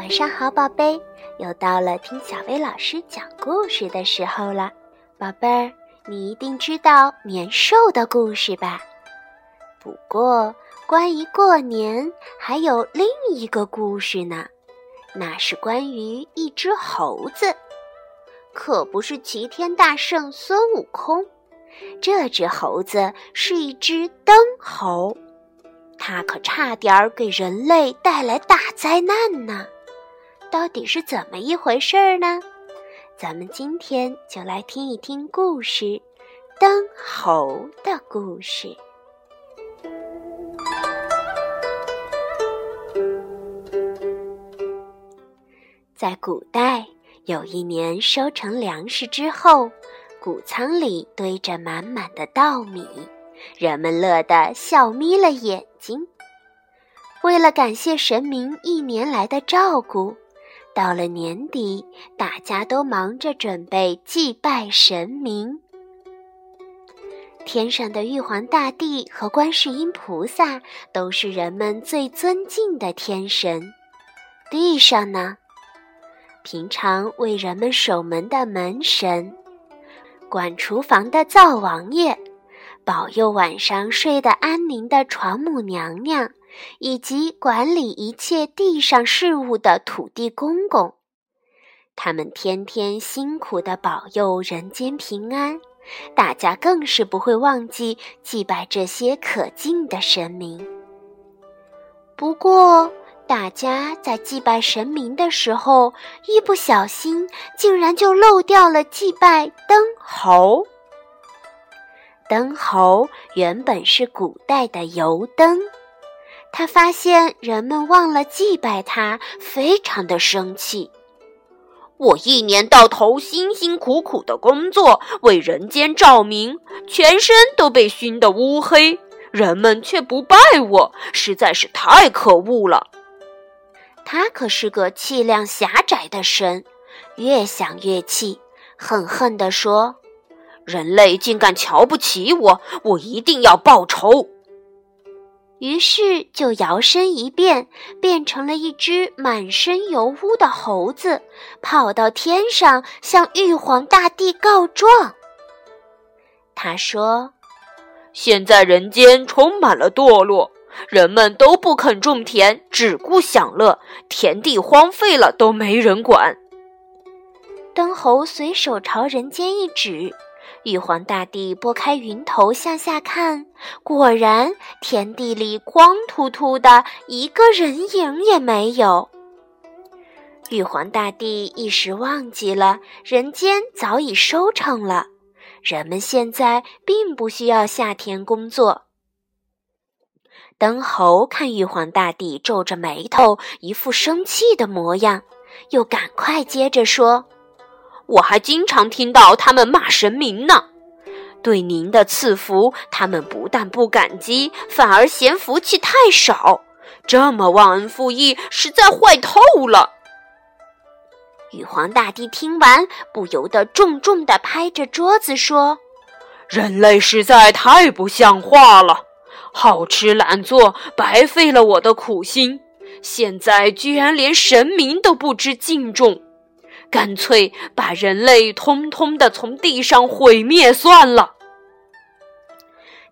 晚上好，宝贝，又到了听小薇老师讲故事的时候了。宝贝儿，你一定知道年兽的故事吧？不过，关于过年还有另一个故事呢，那是关于一只猴子，可不是齐天大圣孙悟空。这只猴子是一只灯猴，它可差点给人类带来大灾难呢。到底是怎么一回事儿呢？咱们今天就来听一听故事《灯猴的故事》。在古代，有一年收成粮食之后，谷仓里堆着满满的稻米，人们乐得笑眯了眼睛。为了感谢神明一年来的照顾。到了年底，大家都忙着准备祭拜神明。天上的玉皇大帝和观世音菩萨都是人们最尊敬的天神。地上呢，平常为人们守门的门神，管厨房的灶王爷，保佑晚上睡得安宁的床母娘娘。以及管理一切地上事务的土地公公，他们天天辛苦地保佑人间平安，大家更是不会忘记祭拜这些可敬的神明。不过，大家在祭拜神明的时候，一不小心竟然就漏掉了祭拜灯猴。灯猴原本是古代的油灯。他发现人们忘了祭拜他，非常的生气。我一年到头辛辛苦苦的工作，为人间照明，全身都被熏得乌黑，人们却不拜我，实在是太可恶了。他可是个气量狭窄的神，越想越气，恨恨地说：“人类竟敢瞧不起我，我一定要报仇。”于是就摇身一变，变成了一只满身油污的猴子，跑到天上向玉皇大帝告状。他说：“现在人间充满了堕落，人们都不肯种田，只顾享乐，田地荒废了都没人管。”灯猴随手朝人间一指。玉皇大帝拨开云头向下看，果然田地里光秃秃的，一个人影也没有。玉皇大帝一时忘记了，人间早已收成了，人们现在并不需要下田工作。灯猴看玉皇大帝皱着眉头，一副生气的模样，又赶快接着说。我还经常听到他们骂神明呢，对您的赐福，他们不但不感激，反而嫌福气太少，这么忘恩负义，实在坏透了。玉皇大帝听完，不由得重重地拍着桌子说：“人类实在太不像话了，好吃懒做，白费了我的苦心，现在居然连神明都不知敬重。”干脆把人类通通的从地上毁灭算了。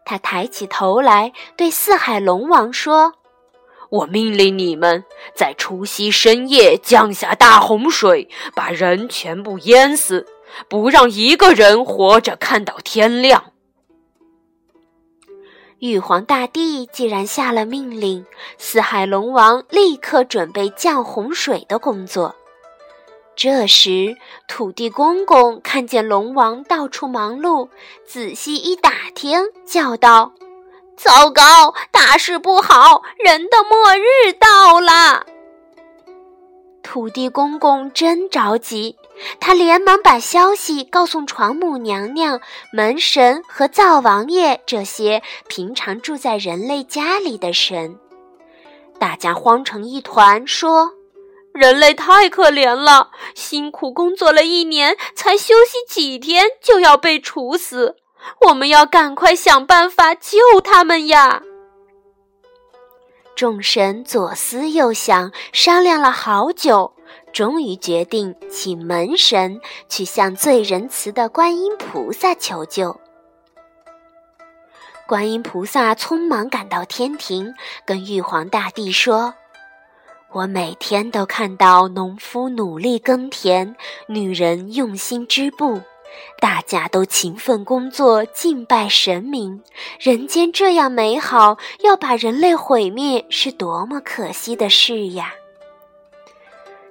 他抬起头来，对四海龙王说：“我命令你们在除夕深夜降下大洪水，把人全部淹死，不让一个人活着看到天亮。”玉皇大帝既然下了命令，四海龙王立刻准备降洪水的工作。这时，土地公公看见龙王到处忙碌，仔细一打听，叫道：“糟糕，大事不好，人的末日到了！”土地公公真着急，他连忙把消息告诉床母娘娘、门神和灶王爷这些平常住在人类家里的神。大家慌成一团，说。人类太可怜了，辛苦工作了一年，才休息几天就要被处死。我们要赶快想办法救他们呀！众神左思右想，商量了好久，终于决定请门神去向最仁慈的观音菩萨求救。观音菩萨匆忙赶到天庭，跟玉皇大帝说：“我每天都看到农夫努力耕田，女人用心织布。”大家都勤奋工作，敬拜神明。人间这样美好，要把人类毁灭，是多么可惜的事呀！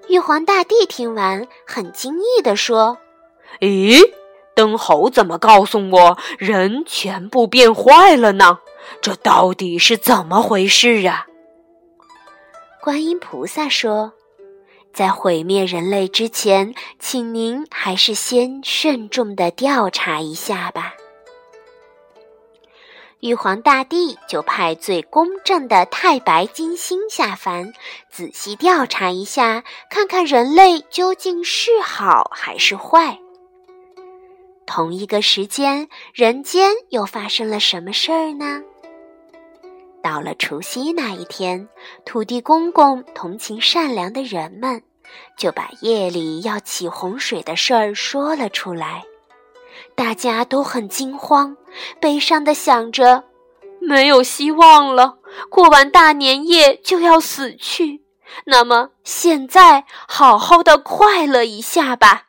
玉皇大帝听完，很惊异地说：“咦，灯猴怎么告诉我人全部变坏了呢？这到底是怎么回事啊？”观音菩萨说。在毁灭人类之前，请您还是先慎重的调查一下吧。玉皇大帝就派最公正的太白金星下凡，仔细调查一下，看看人类究竟是好还是坏。同一个时间，人间又发生了什么事儿呢？到了除夕那一天，土地公公同情善良的人们。就把夜里要起洪水的事儿说了出来，大家都很惊慌，悲伤的想着，没有希望了，过完大年夜就要死去。那么现在好好的快乐一下吧。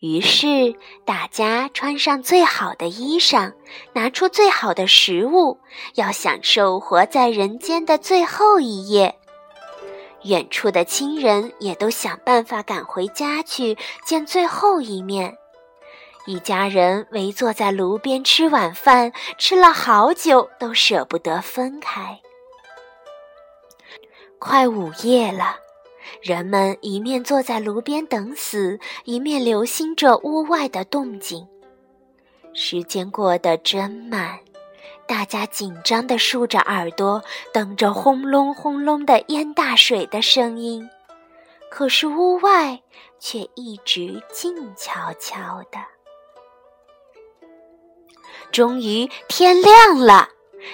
于是大家穿上最好的衣裳，拿出最好的食物，要享受活在人间的最后一夜。远处的亲人也都想办法赶回家去见最后一面。一家人围坐在炉边吃晚饭，吃了好久都舍不得分开。快午夜了，人们一面坐在炉边等死，一面留心着屋外的动静。时间过得真慢。大家紧张地竖着耳朵，等着轰隆轰隆的淹大水的声音，可是屋外却一直静悄悄的。终于天亮了，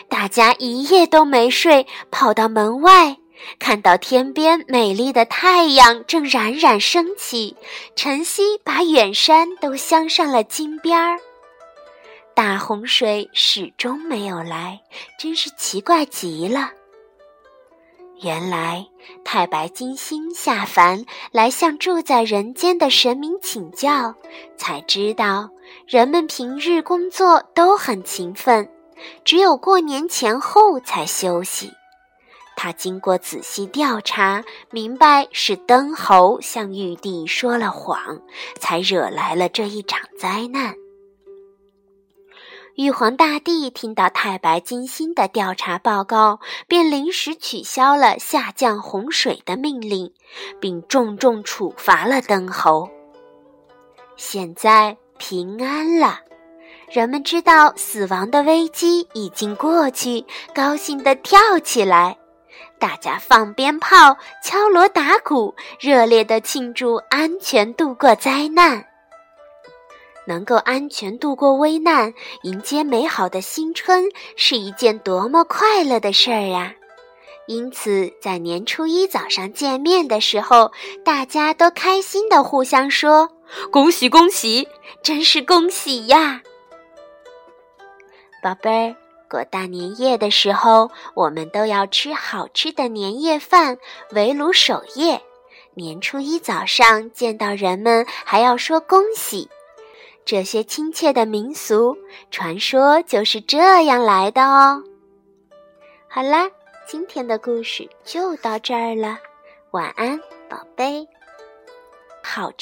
大家一夜都没睡，跑到门外，看到天边美丽的太阳正冉冉升起，晨曦把远山都镶上了金边儿。大洪水始终没有来，真是奇怪极了。原来太白金星下凡来向住在人间的神明请教，才知道人们平日工作都很勤奋，只有过年前后才休息。他经过仔细调查，明白是灯猴向玉帝说了谎，才惹来了这一场灾难。玉皇大帝听到太白金星的调查报告，便临时取消了下降洪水的命令，并重重处罚了灯猴。现在平安了，人们知道死亡的危机已经过去，高兴地跳起来，大家放鞭炮、敲锣打鼓，热烈地庆祝安全度过灾难。能够安全度过危难，迎接美好的新春，是一件多么快乐的事儿啊！因此，在年初一早上见面的时候，大家都开心的互相说：“恭喜恭喜，真是恭喜呀！”宝贝儿，过大年夜的时候，我们都要吃好吃的年夜饭，围炉守夜。年初一早上见到人们，还要说恭喜。这些亲切的民俗传说就是这样来的哦。好啦，今天的故事就到这儿了，晚安，宝贝，好吃。